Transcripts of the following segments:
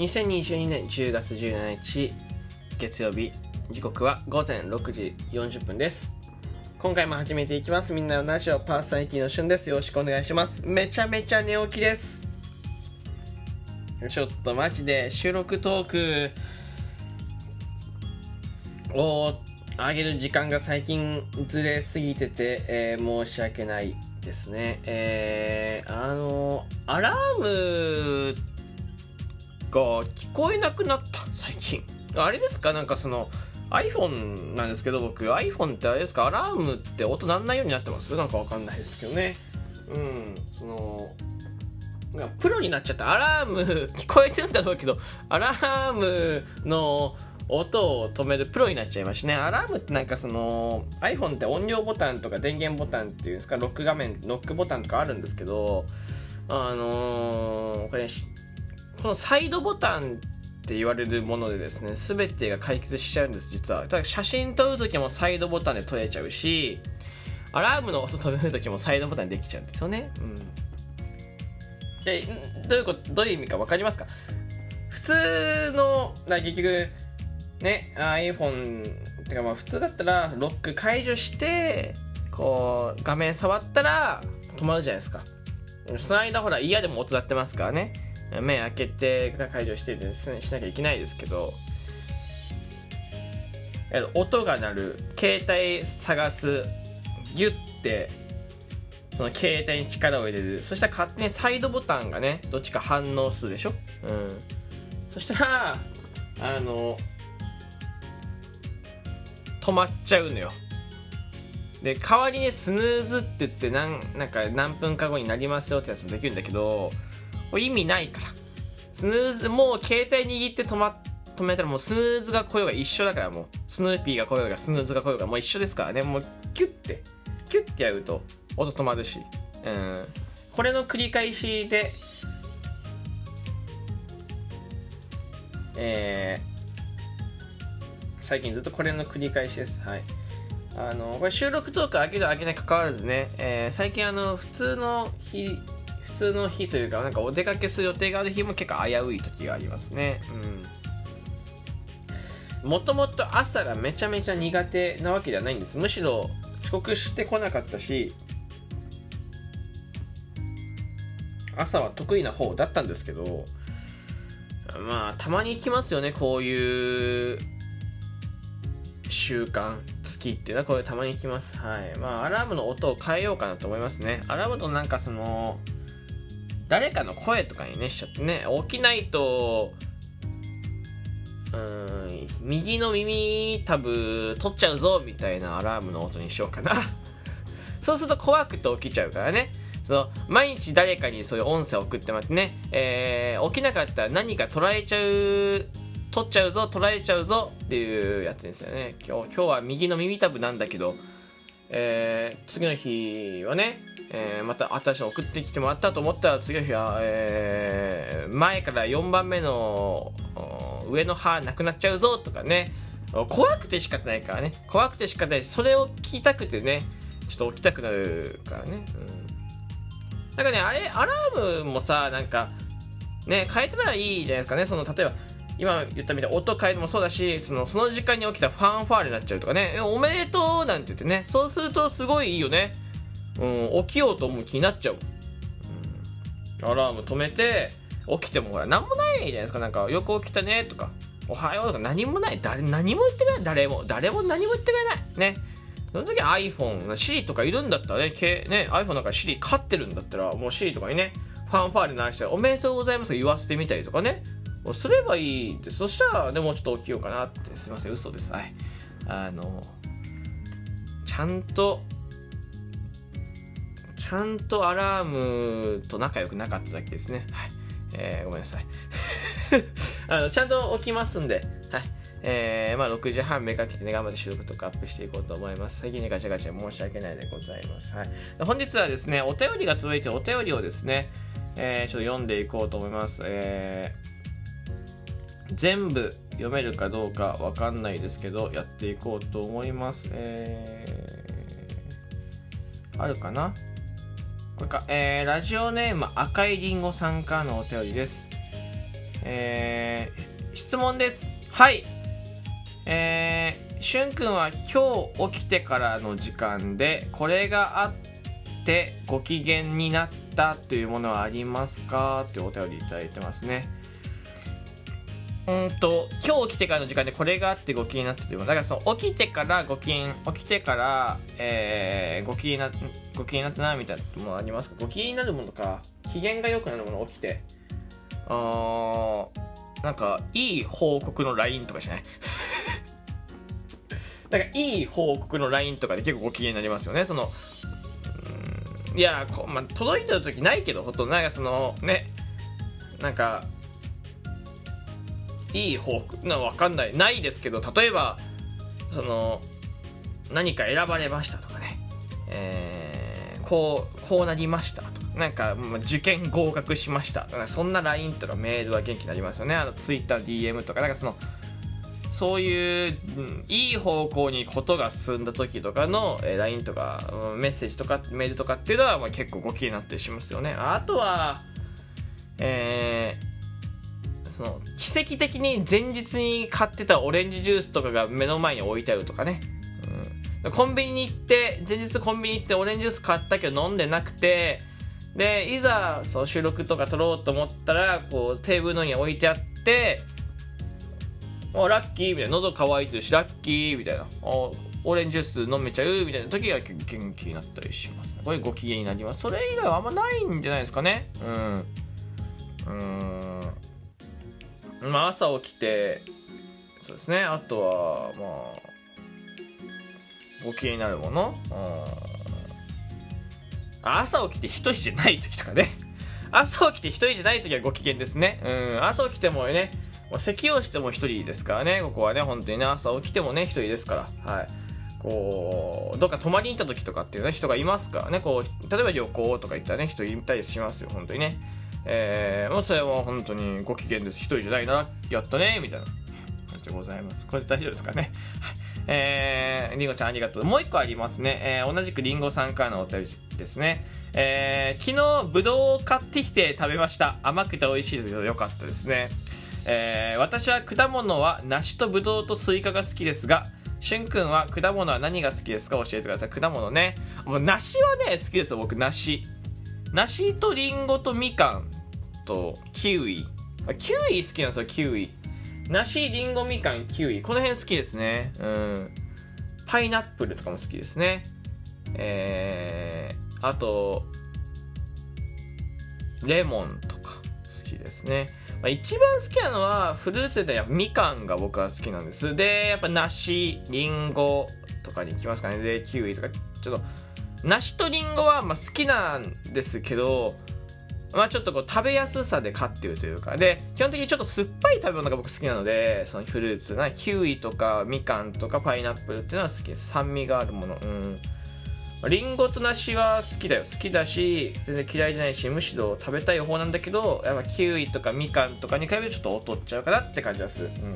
2022年10月17日月曜日時刻は午前6時40分です。今回も始めていきます。みんなのラジオパーソナリティのしゅんです。よろしくお願いします。めちゃめちゃ寝起きです。ちょっとマジで収録トークを上げる時間が最近ずれすぎてて、えー、申し訳ないですね。えー、あの、アラームが聞こえなくなった、最近。あれですか？なんかその、iPhone なんですけど、僕、iPhone ってあれですか？アラームって音なんないようになってます？なんかわかんないですけどね。うん、その、プロになっちゃった。アラーム、聞こえてるんだろうけど、アラームの音を止めるプロになっちゃいましたね。アラームってなんかその iPhone って音量ボタンとか電源ボタンっていうんですか、ロック画面、ロックボタンとかあるんですけど、あのー、これ、このサイドボタンって言われるものでですね、全てが解決しちゃうんです、実は。だ写真撮るときもサイドボタンで撮れちゃうし、アラームの音止めるときもサイドボタンでできちゃうんですよね。うん。で、どういうこと、どういう意味か分かりますか？普通の、結局、ね、iPhone てかまあ普通だったらロック解除してこう画面触ったら止まるじゃないですかその間ほら嫌でも音鳴ってますからね目開けて解除してですね。しなきゃいけないですけど。音が鳴る携帯探す。ギュッてその携帯に力を入れる。そしたら勝手にサイドボタンがねどっちか反応するでしょ？うん。そしたらあの止まっちゃうのよ。で代わりにスヌーズって言って何なんか何分か後になりますよってやつもできるんだけど意味ないから。スヌーズもう携帯握って止ま止めたらもうスヌーズが来ようが一緒だからもう。スヌーピーが来ようがスヌーズが来ようがもう一緒ですからね。もうキュッて。キュッてやると音止まるし。うん。これの繰り返しでえ最近ずっとこれの繰り返しです。はい。あの、これ収録トーク上げる上げないかかわらずね、えー、最近あの、普通の日、普通の日というか、なんかお出かけする予定がある日も結構危うい時がありますね。うん。もともと朝がめちゃめちゃ苦手なわけではないんです。むしろ遅刻してこなかったし、朝は得意な方だったんですけど、まあ、たまに来ますよね、こういう習慣月っていうのはこれたまに来ますはいまあアラームの音を変えようかなと思いますねアラームとなんかその誰かの声とかにねしちゃってね起きないとうん右の耳タブ取っちゃうぞみたいなアラームの音にしようかな。そうすると怖くて起きちゃうからね。その毎日誰かにそういう音声送ってもらってね、えー、起きなかったら何か捉えちゃう取っちゃうぞ捉えちゃうぞっていうやつですよね。今日今日は右の耳たぶなんだけど、えー、次の日はね、えー、また新しいの送ってきてもらったと思ったら次の日は、えー、前から4番目の上の歯なくなっちゃうぞとかね。怖くて仕方ないからね。怖くて仕方ないそれを聞きたくてね。ちょっと起きたくなるからね、うん、なんかねあれアラームもさなんかね変えたらいいじゃないですかね。その例えば今言ったみたいに音変えてもそうだしそのその時間に起きたファンファーレになっちゃうとかね。おめでとうなんて言ってね。そうするとすごいいいよね、うん、起きようと思う気になっちゃう、うん、アラーム止めて起きてもほら何もないじゃないですか。なんかよく起きたねとかおはようとか何もない。誰何も言ってくれない。誰も誰も何も言ってくれない。ね。その時 iPhone、Siri とかいるんだったらね、ね iPhone なんか Siri 飼ってるんだったら、もう Siri とかにね、ファンファーレ鳴らしておめでとうございます言わせてみたりとかね、すればいいですそしたらでもちょっと起きようかなってすいません。嘘ですはいあのちゃん。とちゃん。とアラームと仲良くなかっただけですねはいえー、ごめん。なさいあのちゃん。と起きますん。ではいえー、まあ6時半めかけてね、頑張って収録とかアップしていこうと思います。最近ね、ガチャガチャ申し訳ないでございます。はい。本日はですね、お便りが届いてお便りをですね、えー、ちょっと読ん。でいこうと思います。えー全部読めるかどうかわかんないですけど、やっていこうと思います。えー、あるかな？これか、えー、ラジオネーム赤いりんごさんからのお便りです。えー、質問です。はい。えー、しゅんくんは今日起きてからの時間でこれがあってご機嫌になったというものはありますか？というお便りいただいてますね。うんと今日起きてからの時間でこれがあってご機嫌になったというだからその起きてからご機嫌起きてから、えー、ご機嫌なご機嫌になったなみたいなもありますか？ご機嫌になるものか。機嫌が良くなるもの起きて。あーなんかいい報告の LINE とかしない？なんかいい報告の LINE とかで結構ご機嫌になりますよね。そのいやこ、まあ、届いてる時ないけどほとんど。なんかそのね。なんかいい報告なわかんないないですけど例えばその何か選ばれましたとかね、えーこうこうなりましたとか。なんか受験合格しました。とかそんな LINE とかメールは元気になりますよね。あの TwitterDM とか。なんかそのそういう、うんいい方向にことが進んだ時とかの、えー LINE とかうんメッセージとかメールとかっていうのは、まあ、結構ご機嫌になったりしますよね。あとはその奇跡的に前日に買ってたオレンジジュースとかが目の前に置いてあるとかね、うん、コンビニに行って前日コンビニ行ってオレンジジュース買ったけど飲んでなくてでいざそう収録とか撮ろうと思ったらこうテーブルの上に置いてあっておラッキーみたいな。喉乾いてるしラッキーみたいな。オレンジジュース飲めちゃうみたいな時は元気になったりしますね。これご機嫌になります。それ以外はあんまないんじゃないですかね。うん。うん。まあ朝起きてそうですね。あとはまあご機嫌になるもの？うん。朝起きて一人じゃない時とかね。朝起きて一人じゃない時はご機嫌ですね。うん。朝起きてもねもう咳をしても一人ですからね。ここはね本当にね朝起きてもね一人ですから。はい。こうどっか泊まりに行った時とかっていうね人がいますからね。こう例えば旅行とか行ったらね人いたりしますよ。本当にね。えー、もうそれは本当にご機嫌です一人じゃないなやったねみたいな感じでございますこれで大丈夫ですかねはいえー、りんごちゃんありがとう。もう一個ありますね。えー、同じくりんごさんからのお便りですね。えー、昨日、ぶどうを買ってきて食べました。甘くて美味しいですけど、よかったですね。えー、私は果物は梨とぶどうとスイカが好きですが、しゅんくんは果物は何が好きですか？教えてください。果物ね。もう梨はね、好きですよ、僕、梨。梨とリンゴとみかんとキウイ。あキウイ好きなんですよ、キウイ。梨、リンゴ、みかん、キウイ。この辺好きですね。うん。パイナップルとかも好きですね。えー、あと、レモンとか好きですね。まあ、一番好きなのは、フルーツでやっぱみかんが僕は好きなんです。で、やっぱ梨、リンゴとかに行きますかね。で、キウイとか、ちょっと、梨とリンゴはまあ好きなんですけど、まあちょっとこう食べやすさで勝ってるというか、で、基本的にちょっと酸っぱい食べ物が僕好きなので、そのフルーツな、キウイとかみかんとかパイナップルっていうのは好きです。酸味があるもの。うん。まあリンゴと梨は好きだよ。好きだし、全然嫌いじゃないし、むしろ食べたい方なんだけど、やっぱキウイとかみかんとかに比べるとちょっと劣っちゃうかなって感じがする。うん。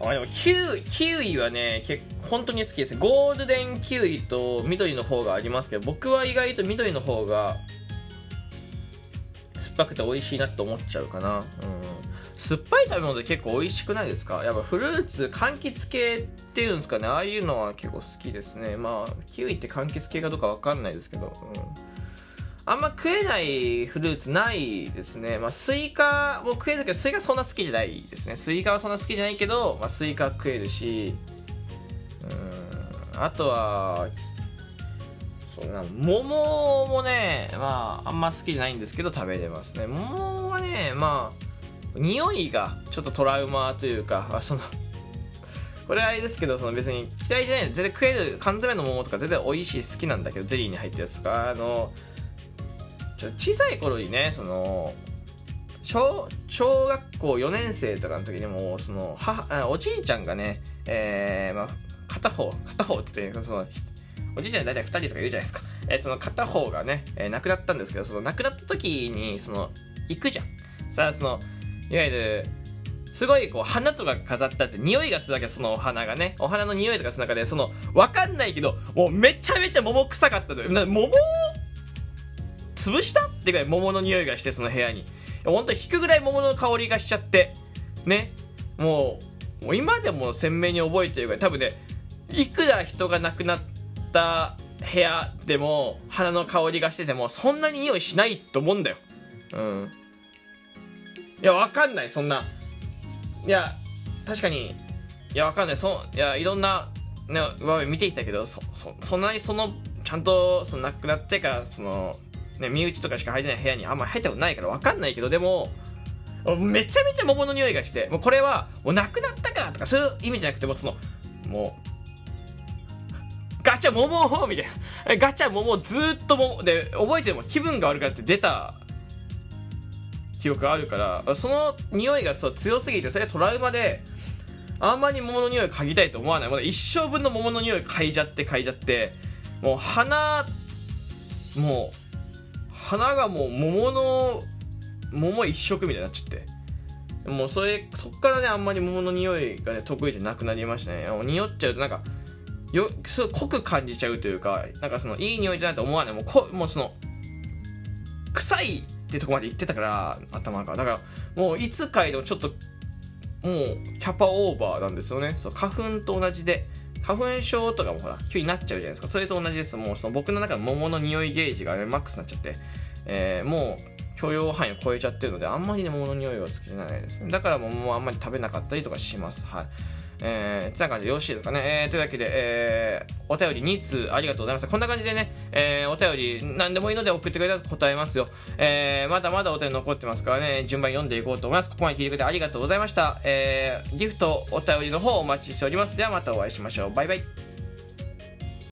あでもキウイキウイはね結本当に好きですゴールデンキウイと緑の方がありますけど僕は意外と緑の方が酸っぱくて美味しいなって思っちゃうかな、うん、酸っぱい食べ物で結構美味しくないですか？やっぱフルーツ柑橘系っていうんですかね。ああいうのは結構好きですね。まあキウイって柑橘系かどうかわかんないですけど、うん。あんま食えないフルーツないですね。まあ、スイカも食えるけど、スイカそんな好きじゃないですね。スイカはそんな好きじゃないけど、まあ、スイカ食えるし、うん、あとは、そうな、桃もね、まあ、あんま好きじゃないんですけど、食べれますね。桃はね、まあ、匂いがちょっとトラウマというか、あその、これあれですけど、その別に嫌いじゃない全然食える缶詰の桃とか全然美味しい好きなんだけど、ゼリーに入ってるやつとか、あの、ちょ小さい頃にねその小小学校4年生とかの時にもその母おじいちゃんがね、えーまあ、片方片方って言ってそのおじいちゃん大体2人とかいるじゃないですか、えーその片方がね、えー亡くなったんですけどその亡くなった時にその行くじゃん。さあそのいわゆるすごいこう花とか飾ってあって匂いがするわけそのお花がね。お花の匂いとかする中でそのわかんないけどもうめちゃめちゃ桃臭かったのよな桃潰したってぐらい桃の匂いがしてその部屋に。本当に引くぐらい桃の香りがしちゃって。ね。もうもう今でも鮮明に覚えてるぐらい。多分ねいくら人が亡くなった部屋でも花の香りがしててもそんなに匂いしないと思うんだよ。うん。いやわかんない。そんな。いや確かに。いやわかんない。そいやいろんなね場面見てきたけどそそそんなにそのちゃんとその亡くなってからそのね身内とかしか入ってない部屋にあんま入ったことないからわかんないけどでもめちゃめちゃ桃の匂いがしてもうこれはもう亡くなったかとかそういう意味じゃなくてもそのもうガチャ桃みたいな。ガチャ桃ずっと桃で覚えても気分が悪くなって出た記憶があるからその匂いがそう強すぎてそれトラウマであんまり桃の匂い嗅ぎたいと思わない。まだ一生分の桃の匂い嗅いじゃって嗅いじゃってもう鼻もう鼻がもう桃の桃一色みたいになっちゃって。もうそれそっからねあんまり桃の匂いがね得意じゃなくなりましたね。匂っちゃうとなんかよすごい濃く感じちゃうというかなんかそのいい匂いじゃないと思わない。もうこもうその臭いってとこまで行ってたから頭が。だからもういつかいでもちょっともうキャパオーバーなんですよね。そう花粉と同じで。花粉症とかもほら急になっちゃうじゃないですか。それと同じです。もうその僕の中の桃の匂いゲージが、ね、マックスになっちゃって、えー、もう許容範囲を超えちゃってるのであんまりね桃の匂いは好きじゃないですね。だから桃はあんまり食べなかったりとかします。はい。えー、ってな感じでよろしいですかね。えー、というわけで、えー、お便り2通ありがとうございました。こんな感じでね、えー、お便り何でもいいので送ってくれたら答えますよ。えー、まだまだお便り残ってますからね、順番に読んでいこうと思います。ここまで聞いてくれてありがとうございました。えー、ギフト、お便りの方お待ちしております。ではまたお会いしましょう。バイバイ。